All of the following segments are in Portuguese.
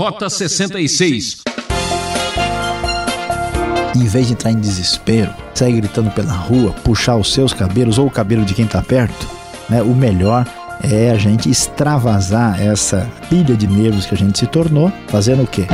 Rota 66. Em vez de entrar em desespero, sair gritando pela rua, puxar os seus cabelos ou o cabelo de quem está perto, né, o melhor é a gente extravasar essa pilha de nervos que a gente se tornou, fazendo o quê?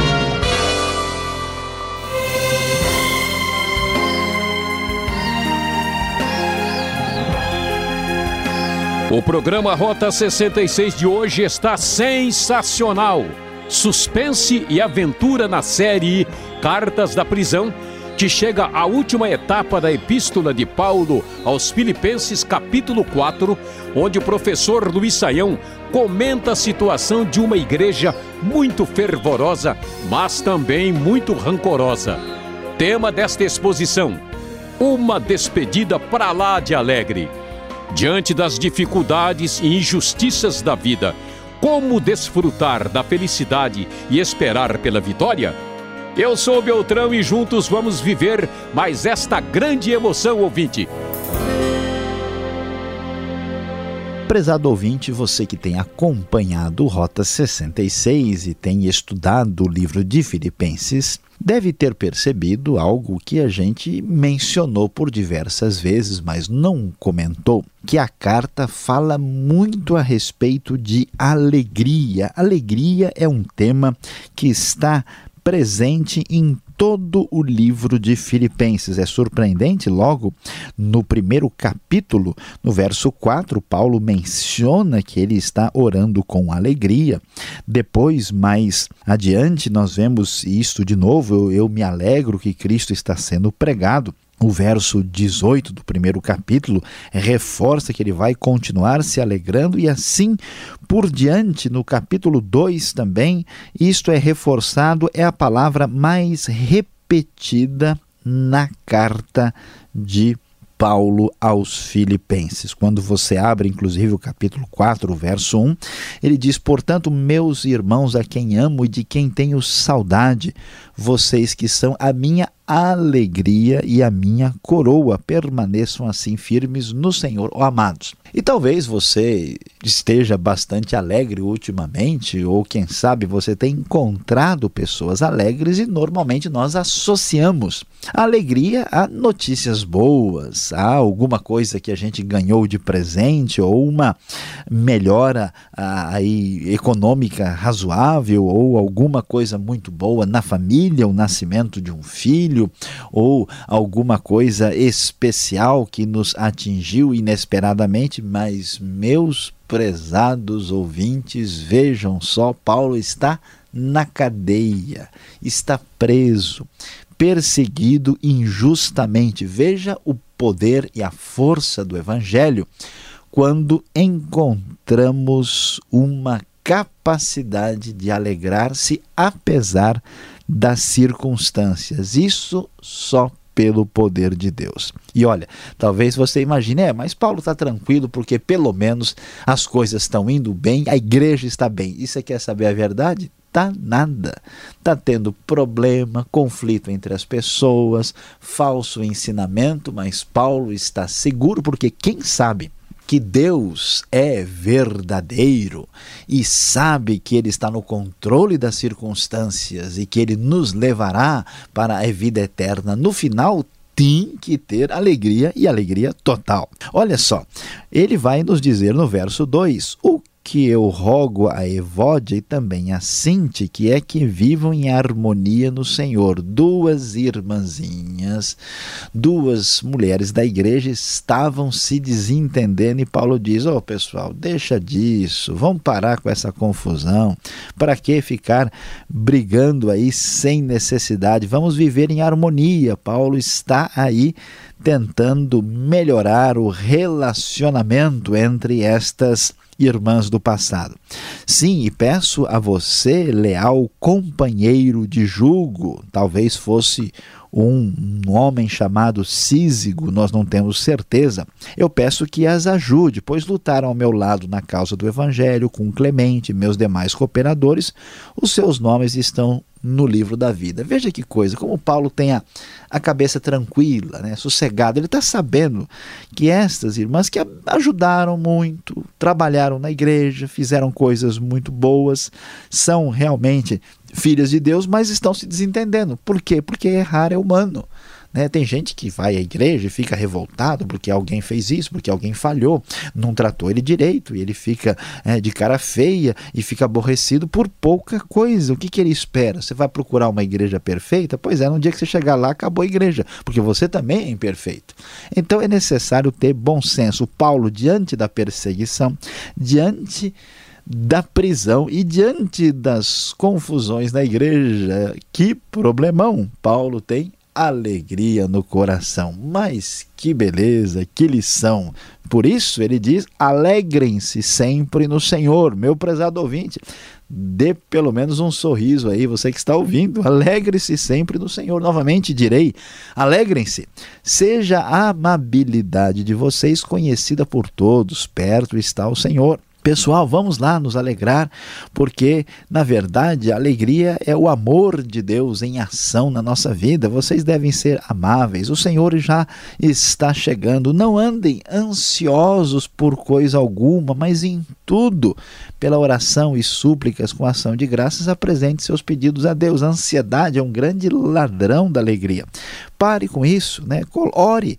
O programa Rota 66 de hoje está sensacional. Suspense e aventura na série Cartas da Prisão, que chega à última etapa da Epístola de Paulo aos Filipenses, capítulo 4, onde o professor Luiz Saião comenta a situação de uma igreja muito fervorosa, mas também muito rancorosa. Tema desta exposição: Uma despedida para lá de alegre. Diante das dificuldades e injustiças da vida, como desfrutar da felicidade e esperar pela vitória? Eu sou Beltrão e juntos vamos viver mais esta grande emoção, ouvinte. Prezado ouvinte, você que tem acompanhado Rota 66 e tem estudado o livro de Filipenses, deve ter percebido algo que a gente mencionou por diversas vezes, mas não comentou, que a carta fala muito a respeito de alegria. Alegria é um tema que está presente em todo o livro de Filipenses. É surpreendente, logo no primeiro capítulo, no verso 4, Paulo menciona que ele está orando com alegria. Depois, mais adiante, nós vemos isto de novo. Eu, eu me alegro que Cristo está sendo pregado. O verso 18 do primeiro capítulo reforça que ele vai continuar se alegrando, e assim por diante, no capítulo 2 também, isto é reforçado, é a palavra mais repetida na carta de Paulo aos Filipenses. Quando você abre, inclusive, o capítulo 4, verso 1, ele diz: Portanto, meus irmãos, a quem amo e de quem tenho saudade, vocês que são a minha alegria e a minha coroa, permaneçam assim firmes no Senhor, ó amados. E talvez você esteja bastante alegre ultimamente, ou quem sabe você tenha encontrado pessoas alegres e normalmente nós associamos a alegria a notícias boas, a alguma coisa que a gente ganhou de presente ou uma melhora aí econômica razoável ou alguma coisa muito boa na família, o nascimento de um filho ou alguma coisa especial que nos atingiu inesperadamente mas, meus prezados ouvintes, vejam só: Paulo está na cadeia, está preso, perseguido injustamente. Veja o poder e a força do Evangelho quando encontramos uma capacidade de alegrar-se apesar das circunstâncias. Isso só pelo poder de Deus. E olha, talvez você imagine, é, mas Paulo está tranquilo porque pelo menos as coisas estão indo bem, a igreja está bem. Você quer saber a verdade? Tá nada. Tá tendo problema, conflito entre as pessoas, falso ensinamento, mas Paulo está seguro porque quem sabe que Deus é verdadeiro e sabe que Ele está no controle das circunstâncias e que Ele nos levará para a vida eterna, no final tem que ter alegria e alegria total. Olha só, ele vai nos dizer no verso 2: o que eu rogo a Evódia e também a Sinti, que é que vivam em harmonia no Senhor. Duas irmãzinhas, duas mulheres da igreja estavam se desentendendo e Paulo diz: "Ô oh, pessoal, deixa disso, vamos parar com essa confusão. Para que ficar brigando aí sem necessidade? Vamos viver em harmonia." Paulo está aí tentando melhorar o relacionamento entre estas irmãs do passado. Sim, e peço a você, leal companheiro de julgo, talvez fosse um, homem chamado Císigo, nós não temos certeza. Eu peço que as ajude, pois lutaram ao meu lado na causa do Evangelho, com Clemente meus demais cooperadores. Os seus nomes estão no livro da vida. Veja que coisa, como Paulo tem a, a cabeça tranquila, né, sossegada. Ele está sabendo que estas irmãs que ajudaram muito, trabalharam na igreja, fizeram coisas muito boas, são realmente filhas de Deus, mas estão se desentendendo. Por quê? Porque errar é humano. Né? Tem gente que vai à igreja e fica revoltado porque alguém fez isso, porque alguém falhou, não tratou ele direito, e ele fica é, de cara feia e fica aborrecido por pouca coisa. O que, que ele espera? Você vai procurar uma igreja perfeita? Pois é, no dia que você chegar lá, acabou a igreja, porque você também é imperfeito. Então é necessário ter bom senso. Paulo, diante da perseguição, diante da prisão e diante das confusões na igreja, que problemão Paulo tem alegria no coração. Mas que beleza, que lição! Por isso ele diz: alegrem-se sempre no Senhor, meu prezado ouvinte. Dê pelo menos um sorriso aí, você que está ouvindo. Alegre-se sempre no Senhor. Novamente direi: alegrem-se. Seja a amabilidade de vocês conhecida por todos, perto está o Senhor. Pessoal, vamos lá nos alegrar, porque na verdade a alegria é o amor de Deus em ação na nossa vida. Vocês devem ser amáveis. O Senhor já está chegando. Não andem ansiosos por coisa alguma, mas em tudo, pela oração e súplicas com ação de graças, apresente seus pedidos a Deus. A ansiedade é um grande ladrão da alegria. Pare com isso, né? Ore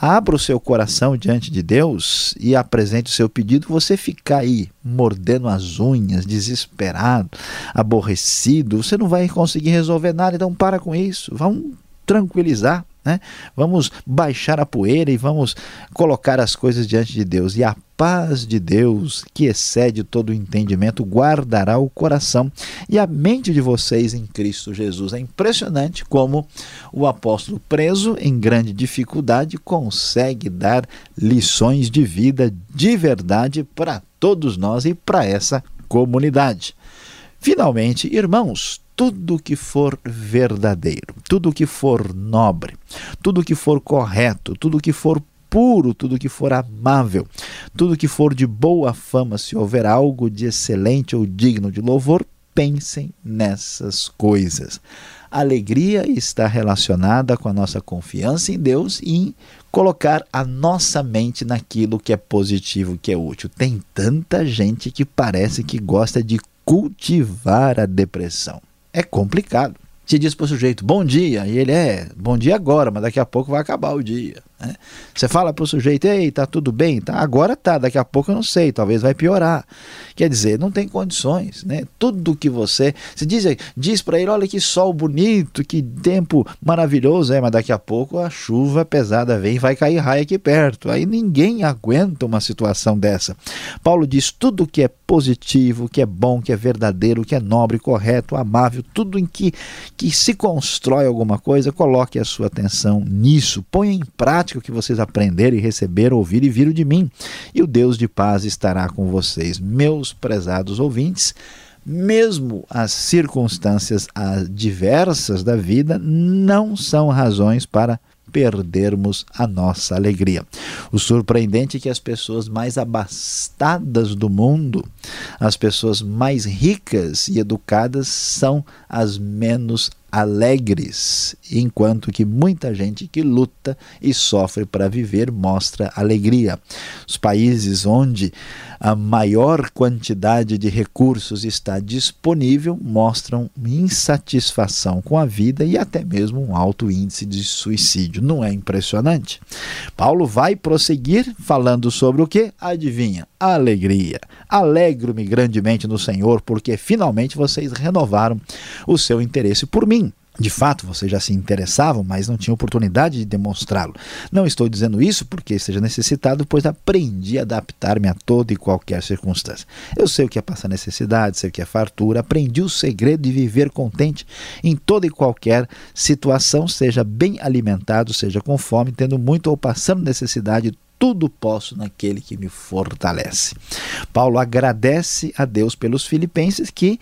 abra o seu coração diante de Deus e apresente o seu pedido, você ficar aí mordendo as unhas, desesperado, aborrecido, você não vai conseguir resolver nada, então para com isso, vamos tranquilizar. Né? Vamos baixar a poeira e vamos colocar as coisas diante de Deus. E a paz de Deus, que excede todo o entendimento, guardará o coração e a mente de vocês em Cristo Jesus. É impressionante como o apóstolo, preso em grande dificuldade, consegue dar lições de vida de verdade para todos nós e para essa comunidade. Finalmente, irmãos, tudo que for verdadeiro, tudo que for nobre, tudo que for correto, tudo que for puro, tudo que for amável, tudo que for de boa fama, se houver algo de excelente ou digno de louvor, pensem nessas coisas. A alegria está relacionada com a nossa confiança em Deus e em colocar a nossa mente naquilo que é positivo, que é útil. Tem tanta gente que parece que gosta de cultivar a depressão. É complicado. Se diz para o sujeito bom dia, e ele é bom dia agora, mas daqui a pouco vai acabar o dia. Né? Você fala para o sujeito, ei, tá tudo bem? Tá, agora tá, daqui a pouco eu não sei, talvez vai piorar. Quer dizer, não tem condições, né? Tudo que você. Se diz, diz para ele, olha que sol bonito, que tempo maravilhoso, é, mas daqui a pouco a chuva pesada vem e vai cair raio aqui perto. Aí ninguém aguenta uma situação dessa. Paulo diz: tudo que é positivo, que é bom, que é verdadeiro, que é nobre, correto, amável, tudo em que, que se constrói alguma coisa, coloque a sua atenção nisso, ponha em prática prática o que vocês aprenderam e receberam, ouviram e viram de mim. E o Deus de paz estará com vocês, meus prezados ouvintes. Mesmo as circunstâncias adversas da vida não são razões para perdermos a nossa alegria. O surpreendente é que as pessoas mais abastadas do mundo, as pessoas mais ricas e educadas, são as menos alegres, enquanto que muita gente que luta e sofre para viver mostra alegria. Os países onde a maior quantidade de recursos está disponível mostram insatisfação com a vida e até mesmo um alto índice de suicídio. Não é impressionante? Paulo vai prosseguir falando sobre o que? Adivinha? Alegria. Alegro-me grandemente no Senhor, porque finalmente vocês renovaram o seu interesse por mim. De fato, vocês já se interessavam, mas não tinham oportunidade de demonstrá-lo. Não estou dizendo isso porque esteja necessitado, pois aprendi a adaptar-me a toda e qualquer circunstância. Eu sei o que é passar necessidade, sei o que é fartura, aprendi o segredo de viver contente em toda e qualquer situação, seja bem alimentado, seja com fome, tendo muito ou passando necessidade, tudo posso naquele que me fortalece. Paulo agradece a Deus pelos filipenses que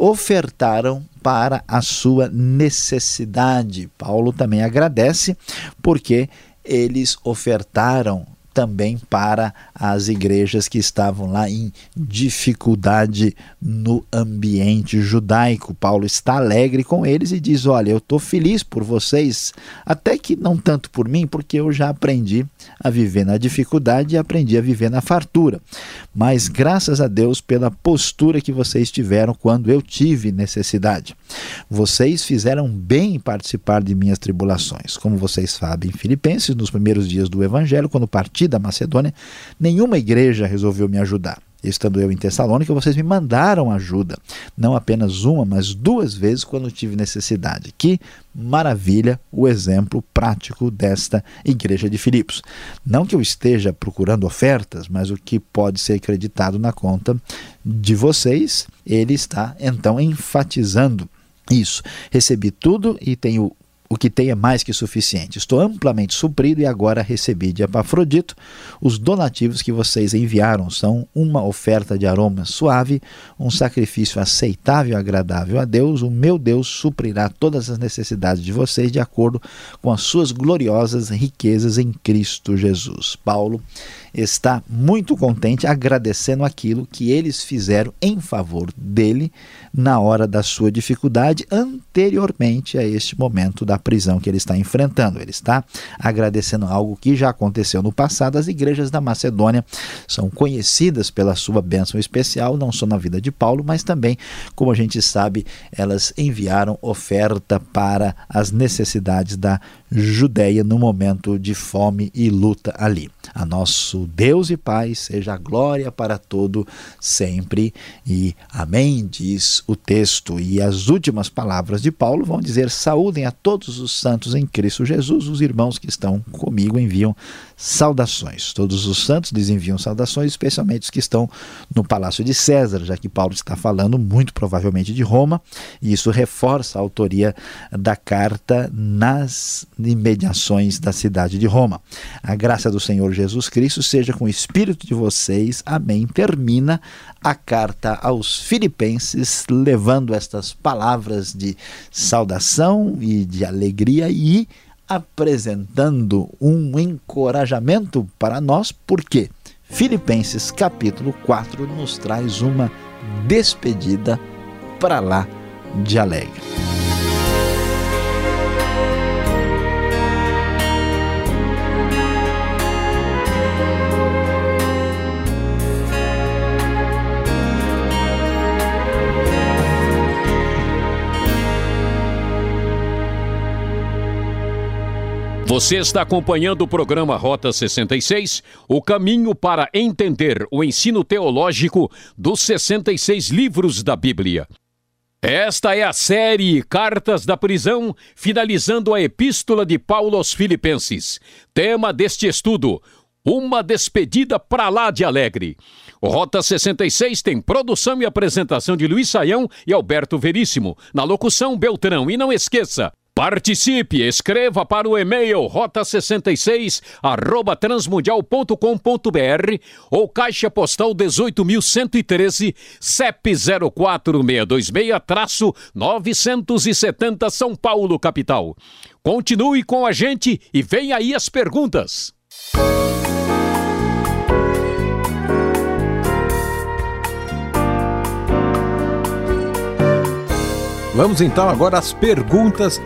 ofertaram para a sua necessidade. Paulo também agradece porque eles ofertaram também para as igrejas que estavam lá em dificuldade no ambiente judaico. Paulo está alegre com eles e diz: Olha, eu estou feliz por vocês, até que não tanto por mim, porque eu já aprendi a viver na dificuldade e aprendi a viver na fartura. Mas graças a Deus pela postura que vocês tiveram quando eu tive necessidade. Vocês fizeram bem em participar de minhas tribulações. Como vocês sabem, em Filipenses, nos primeiros dias do Evangelho, quando parti da Macedônia, nenhuma igreja resolveu me ajudar estando eu em Tessalônica, vocês me mandaram ajuda. Não apenas uma, mas duas vezes quando tive necessidade. Que maravilha o exemplo prático desta igreja de Filipos. Não que eu esteja procurando ofertas, mas o que pode ser acreditado na conta de vocês, ele está então enfatizando isso. Recebi tudo e tenho o que tem é mais que suficiente. Estou amplamente suprido e agora recebi de Epafrodito os donativos que vocês enviaram. São uma oferta de aroma suave, um sacrifício aceitável e agradável a Deus. O meu Deus suprirá todas as necessidades de vocês de acordo com as suas gloriosas riquezas em Cristo Jesus. Paulo está muito contente, agradecendo aquilo que eles fizeram em favor dele na hora da sua dificuldade, anteriormente a este momento da prisão que ele está enfrentando. Ele está agradecendo algo que já aconteceu no passado. As igrejas da Macedônia são conhecidas pela sua bênção especial, não só na vida de Paulo, mas também, como a gente sabe, elas enviaram oferta para as necessidades da Judéia no momento de fome e luta ali. A nosso Deus e Pai seja glória para todo sempre e amém, diz o texto. E as últimas palavras de Paulo vão dizer: saúdem a todos os santos em Cristo Jesus, os irmãos que estão comigo enviam saudações. Todos os santos lhes enviam saudações, especialmente os que estão no palácio de César, já que Paulo está falando muito provavelmente de Roma, e isso reforça a autoria da carta nas imediações da cidade de Roma. A graça do Senhor Jesus Cristo seja com o espírito de vocês. Amém. Termina a carta aos Filipenses, levando estas palavras de saudação e de alegria e apresentando um encorajamento para nós, porque Filipenses capítulo 4 nos traz uma despedida para lá de alegre. Você está acompanhando o programa Rota 66, o caminho para entender o ensino teológico dos 66 livros da Bíblia. Esta é a série Cartas da Prisão, finalizando a Epístola de Paulo aos Filipenses. Tema deste estudo: Uma despedida para lá de alegre. O Rota 66 tem produção e apresentação de Luiz Saião e Alberto Veríssimo. Na locução, Beltrão. E não esqueça, Participe, escreva para o e-mail rota66 arroba transmundial.com.br ou caixa postal 18.113 CEP 04626-970 São Paulo, capital. Continue com a gente e vem aí as perguntas. Vamos então agora às perguntas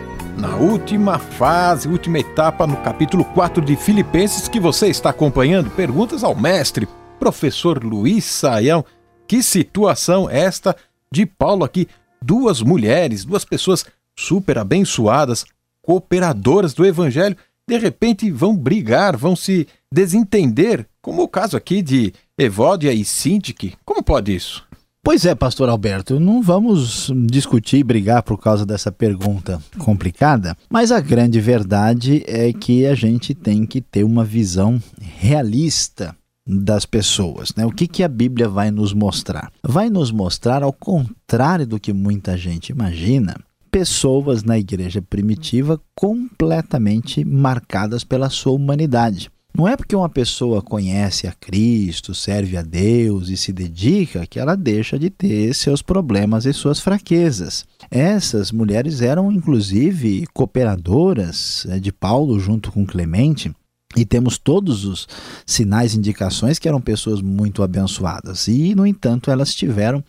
na última fase, última etapa no capítulo 4 de Filipenses que você está acompanhando. Perguntas ao mestre, professor Luiz Saião. Que situação esta de Paulo aqui? Duas mulheres, duas pessoas super abençoadas, cooperadoras do evangelho, de repente vão brigar, vão se desentender, como o caso aqui de Evódia e Sintique. Como pode isso? Pois é, pastor Alberto, não vamos discutir e brigar por causa dessa pergunta complicada, mas a grande verdade é que a gente tem que ter uma visão realista das pessoas. Né? O que, que a Bíblia vai nos mostrar? Vai nos mostrar, ao contrário do que muita gente imagina, pessoas na igreja primitiva completamente marcadas pela sua humanidade. Não é porque uma pessoa conhece a Cristo, serve a Deus e se dedica que ela deixa de ter seus problemas e suas fraquezas. Essas mulheres eram inclusive cooperadoras eh, de Paulo junto com Clemente. E temos todos os sinais indicações que eram pessoas muito abençoadas. E, no entanto, elas tiveram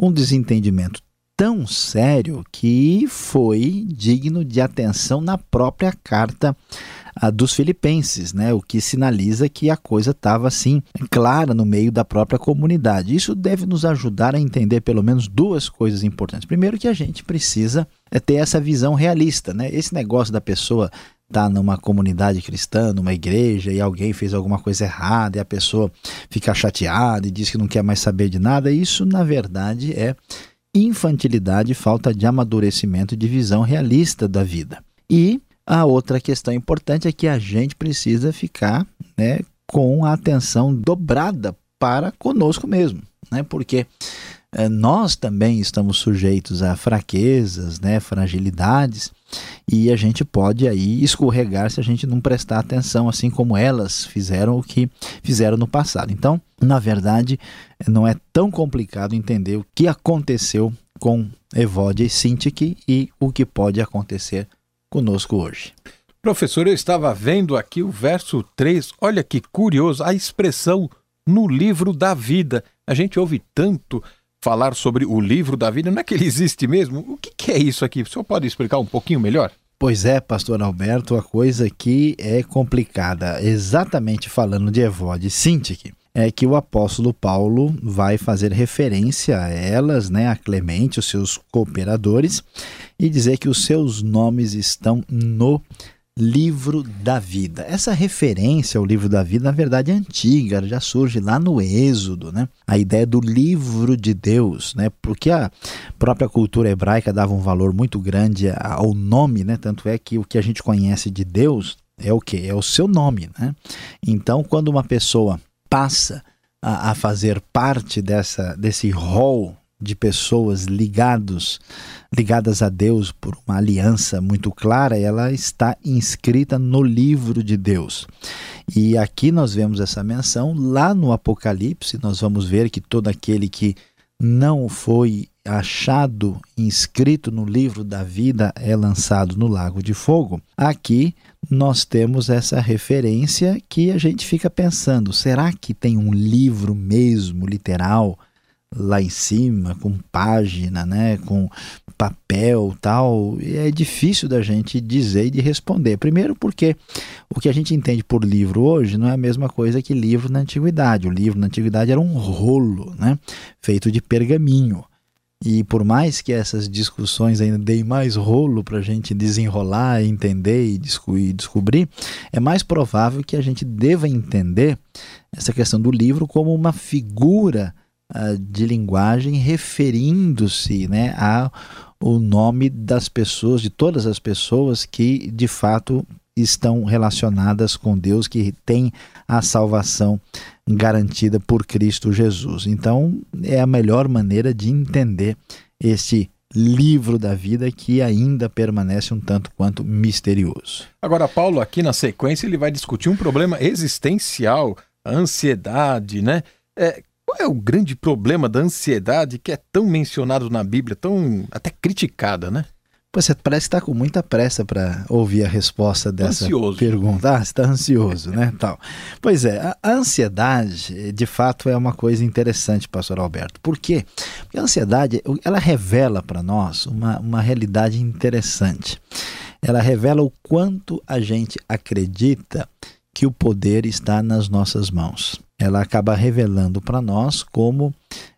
um desentendimento tão sério que foi digno de atenção na própria carta a dos filipenses, né? O que sinaliza que a coisa estava assim clara no meio da própria comunidade. Isso deve nos ajudar a entender pelo menos duas coisas importantes. Primeiro que a gente precisa é ter essa visão realista, né? Esse negócio da pessoa tá numa comunidade cristã, numa igreja, e alguém fez alguma coisa errada e a pessoa fica chateada e diz que não quer mais saber de nada, isso na verdade é infantilidade, falta de amadurecimento, de visão realista da vida. E a outra questão importante é que a gente precisa ficar né, com a atenção dobrada para conosco mesmo, né? porque é, nós também estamos sujeitos a fraquezas, né, fragilidades, e a gente pode aí escorregar se a gente não prestar atenção, assim como elas fizeram o que fizeram no passado. Então, na verdade, não é tão complicado entender o que aconteceu com Evode e Sintik e o que pode acontecer conosco hoje. Professor, eu estava vendo aqui o verso 3, olha que curioso, a expressão no livro da vida. A gente ouve tanto falar sobre o livro da vida, não é que ele existe mesmo? O que, que é isso aqui? O senhor pode explicar um pouquinho melhor? Pois é, pastor Alberto, a coisa aqui é complicada. Exatamente falando de Evode Sintik, é que o apóstolo Paulo vai fazer referência a elas, né, a Clemente, os seus cooperadores, e dizer que os seus nomes estão no livro da vida. Essa referência ao livro da vida, na verdade, é antiga, já surge lá no Êxodo, né? A ideia do livro de Deus, né? Porque a própria cultura hebraica dava um valor muito grande ao nome, né? Tanto é que o que a gente conhece de Deus é o que? É o seu nome, né? Então, quando uma pessoa passa a, a fazer parte dessa, desse rol de pessoas ligados, ligadas a Deus por uma aliança muito clara, ela está inscrita no livro de Deus. E aqui nós vemos essa menção, lá no Apocalipse, nós vamos ver que todo aquele que não foi achado inscrito no livro da vida é lançado no lago de fogo. Aqui nós temos essa referência que a gente fica pensando: será que tem um livro mesmo, literal, lá em cima, com página, né, com papel tal? É difícil da gente dizer e de responder. Primeiro, porque o que a gente entende por livro hoje não é a mesma coisa que livro na antiguidade. O livro na antiguidade era um rolo, né, feito de pergaminho. E por mais que essas discussões ainda deem mais rolo para a gente desenrolar, entender e, descobrir, é mais provável que a gente deva entender essa questão do livro como uma figura uh, de linguagem referindo-se né, ao nome das pessoas, de todas as pessoas que de fato estão relacionadas com Deus, que têm a salvação garantida por Cristo Jesus. Então, é a melhor maneira de entender esse livro da vida que ainda permanece um tanto quanto misterioso. Agora, Paulo, aqui na sequência, ele vai discutir um problema existencial, a ansiedade, né? É, qual é o grande problema da ansiedade que é tão mencionado na Bíblia, tão até criticada, né? Você parece estar com muita pressa para ouvir a resposta dessa ansioso. pergunta. Ah, você está ansioso, né? Tal. Pois é, a, a, ansiedade, de fato, é uma coisa interessante, pastor Alberto. Por quê? Porque a ansiedade, ela revela para nós uma, uma realidade interessante. Ela revela o quanto a gente acredita que o poder está nas nossas mãos. Ela acaba revelando para nós como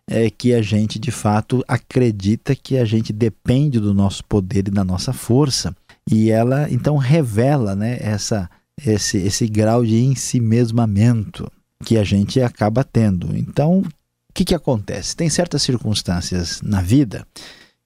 é que a gente de fato acredita que a gente depende do nosso poder e da nossa força. E ela então revela né, essa, esse, esse grau de ensimesmamento que a gente acaba tendo. Então, o que, que acontece? Tem certas circunstâncias na vida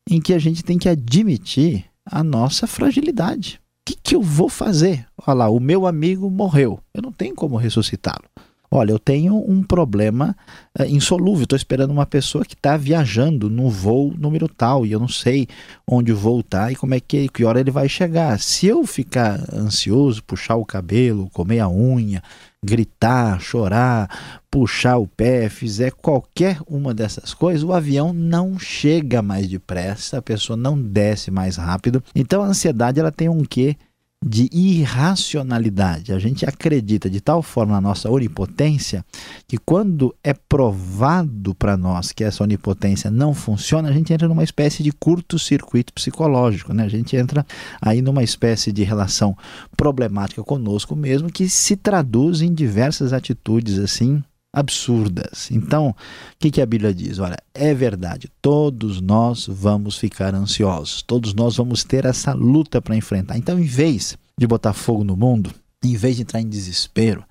em que a gente tem que admitir a nossa fragilidade. O que, que eu vou fazer? Olha lá, o meu amigo morreu. Eu não tenho como ressuscitá-lo. Olha, eu tenho um problema uh, insolúvel. Estou esperando uma pessoa que está viajando no voo número tal e eu não sei onde o voo está e como é que, que hora ele vai chegar. Se eu ficar ansioso, puxar o cabelo, comer a unha, gritar, chorar, puxar o pé, fizer qualquer uma dessas coisas, o avião não chega mais depressa, a pessoa não desce mais rápido. Então a ansiedade ela tem um quê de irracionalidade. A gente acredita de tal forma na nossa onipotência que quando é provado para nós que essa onipotência não funciona, a gente entra numa espécie de curto-circuito psicológico, né? A gente entra aí numa espécie de relação problemática conosco mesmo que se traduz em diversas atitudes assim absurdas. Então, o que, que a Bíblia diz? Olha, é verdade, todos nós vamos ficar ansiosos, todos nós vamos ter essa luta para enfrentar. Então, em vez de botar fogo no mundo, em vez de entrar em desespero,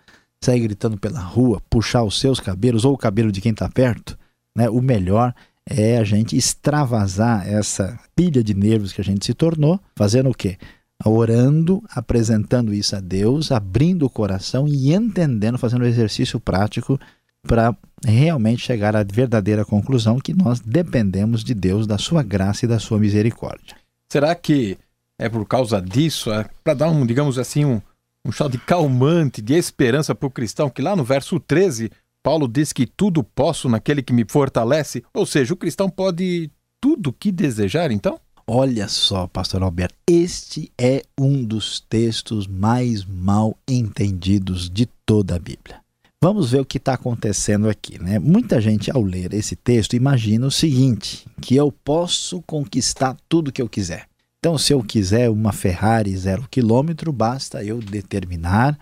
sair gritando pela rua, puxar os seus cabelos ou o cabelo de quem está perto, né, o melhor é a gente extravasar essa pilha de nervos que a gente se tornou, fazendo o quê? Orando, apresentando isso a Deus, abrindo o coração e entendendo, fazendo o exercício prático para realmente chegar à verdadeira conclusão que nós dependemos de Deus, da sua graça e da sua misericórdia. Será que é por causa disso, é para dar um, digamos assim, um, um chá de calmante, de esperança para o cristão, que lá no verso 13, Paulo diz que tudo posso naquele que me fortalece, ou seja, o cristão pode tudo que desejar, então? Olha só, pastor Alberto, este é um dos textos mais mal entendidos de toda a Bíblia. Vamos ver o que está acontecendo aqui, né? Muita gente, ao ler esse texto, imagina o seguinte: que eu posso conquistar tudo que eu quiser. Então, se eu quiser uma Ferrari zero quilômetro, basta eu determinar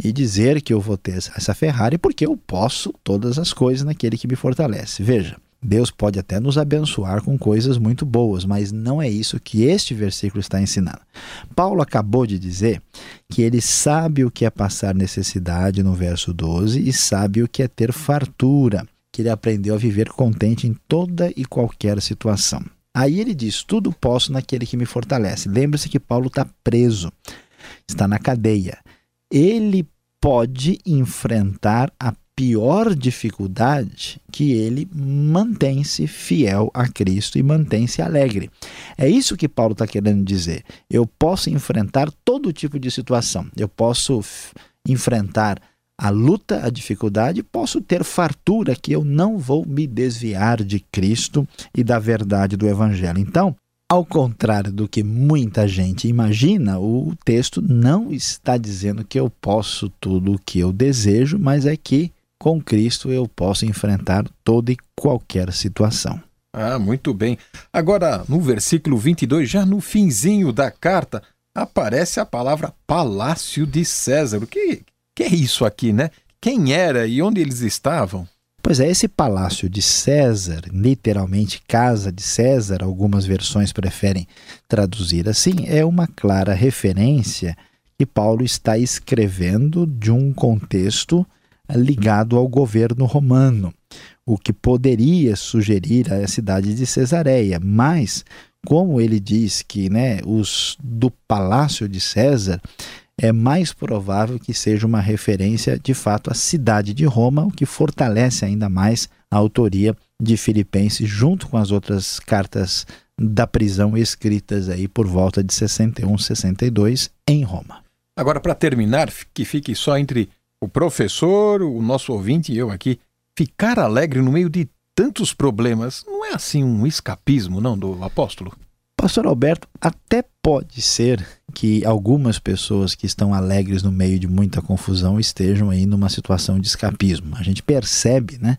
e dizer que eu vou ter essa Ferrari porque eu posso todas as coisas naquele que me fortalece. Veja, Deus pode até nos abençoar com coisas muito boas, mas não é isso que este versículo está ensinando. Paulo acabou de dizer que ele sabe o que é passar necessidade no verso 12 e sabe o que é ter fartura, que ele aprendeu a viver contente em toda e qualquer situação. Aí ele diz: Tudo posso naquele que me fortalece. Lembre-se que Paulo está preso, está na cadeia. Ele pode enfrentar a pior dificuldade que ele mantém-se fiel a Cristo e mantém-se alegre. É isso que Paulo está querendo dizer. Eu posso enfrentar todo tipo de situação. Eu posso enfrentar a luta, a dificuldade, posso ter fartura que eu não vou me desviar de Cristo e da verdade do Evangelho. Então, ao contrário do que muita gente imagina, o texto não está dizendo que eu posso tudo o que eu desejo, mas é que com Cristo eu posso enfrentar toda e qualquer situação. Ah, muito bem. Agora, no versículo 22, já no finzinho da carta, aparece a palavra Palácio de César. O que, que é isso aqui, né? Quem era e onde eles estavam? Pois é, esse palácio de César, literalmente casa de César, algumas versões preferem traduzir assim, é uma clara referência que Paulo está escrevendo de um contexto ligado ao governo romano, o que poderia sugerir a cidade de Cesareia, mas como ele diz que né, os do palácio de César é mais provável que seja uma referência de fato à cidade de Roma, o que fortalece ainda mais a autoria de Filipenses junto com as outras cartas da prisão escritas aí por volta de 61, 62 em Roma. Agora para terminar, que fique só entre o professor, o nosso ouvinte e eu aqui, ficar alegre no meio de tantos problemas não é assim um escapismo, não, do apóstolo? Pastor Alberto, até pode ser que algumas pessoas que estão alegres no meio de muita confusão estejam aí numa situação de escapismo. A gente percebe, né,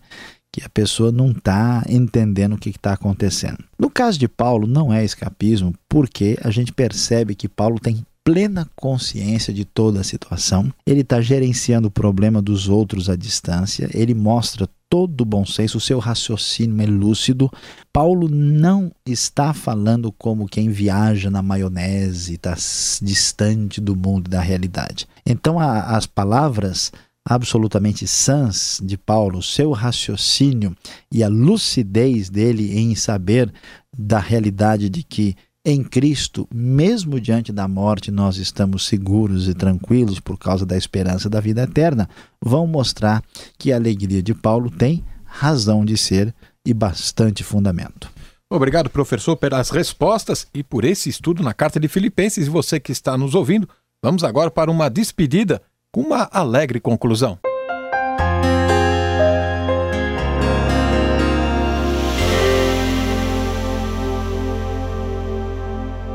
que a pessoa não está entendendo o que está acontecendo. No caso de Paulo, não é escapismo, porque a gente percebe que Paulo tem plena consciência de toda a situação, ele está gerenciando o problema dos outros à distância, ele mostra todo o bom senso, o seu raciocínio é lúcido. Paulo não está falando como quem viaja na maionese, está distante do mundo da realidade. Então, a, as palavras absolutamente sãs de Paulo, seu raciocínio e a lucidez dele em saber da realidade de que em Cristo, mesmo diante da morte, nós estamos seguros e tranquilos por causa da esperança da vida eterna, vão mostrar que a alegria de Paulo tem razão de ser e bastante fundamento. Obrigado, professor, pelas respostas e por esse estudo na carta de Filipenses. E você que está nos ouvindo, vamos agora para uma despedida com uma alegre conclusão.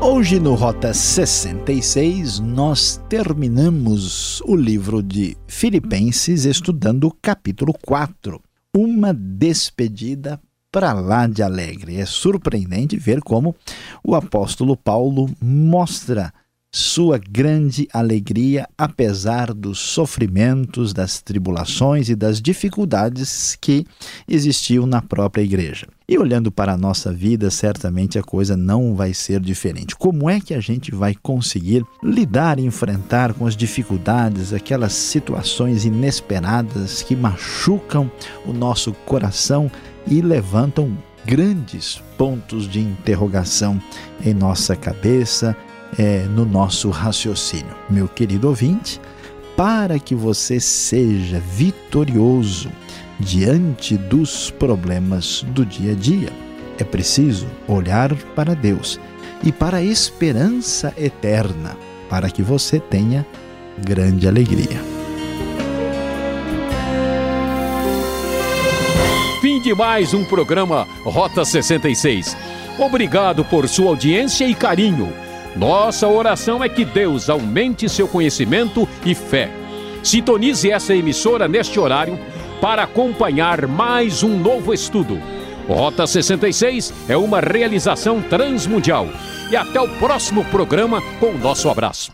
Hoje no Rota 66 nós terminamos o livro de Filipenses estudando o capítulo 4, uma despedida para lá de alegre. É surpreendente ver como o apóstolo Paulo mostra sua grande alegria, apesar dos sofrimentos, das tribulações e das dificuldades que existiam na própria igreja. E olhando para a nossa vida, certamente a coisa não vai ser diferente. Como é que a gente vai conseguir lidar e enfrentar com as dificuldades, aquelas situações inesperadas que machucam o nosso coração e levantam grandes pontos de interrogação em nossa cabeça, é, no nosso raciocínio. Meu querido ouvinte, para que você seja vitorioso diante dos problemas do dia a dia, é preciso olhar para Deus e para a esperança eterna, para que você tenha grande alegria. Fim de mais um programa Rota 66. Obrigado por sua audiência e carinho. Nossa oração é que Deus aumente seu conhecimento e fé. Sintonize essa emissora neste horário para acompanhar mais um novo estudo. Rota 66 é uma realização transmundial. E até o próximo programa com o nosso abraço.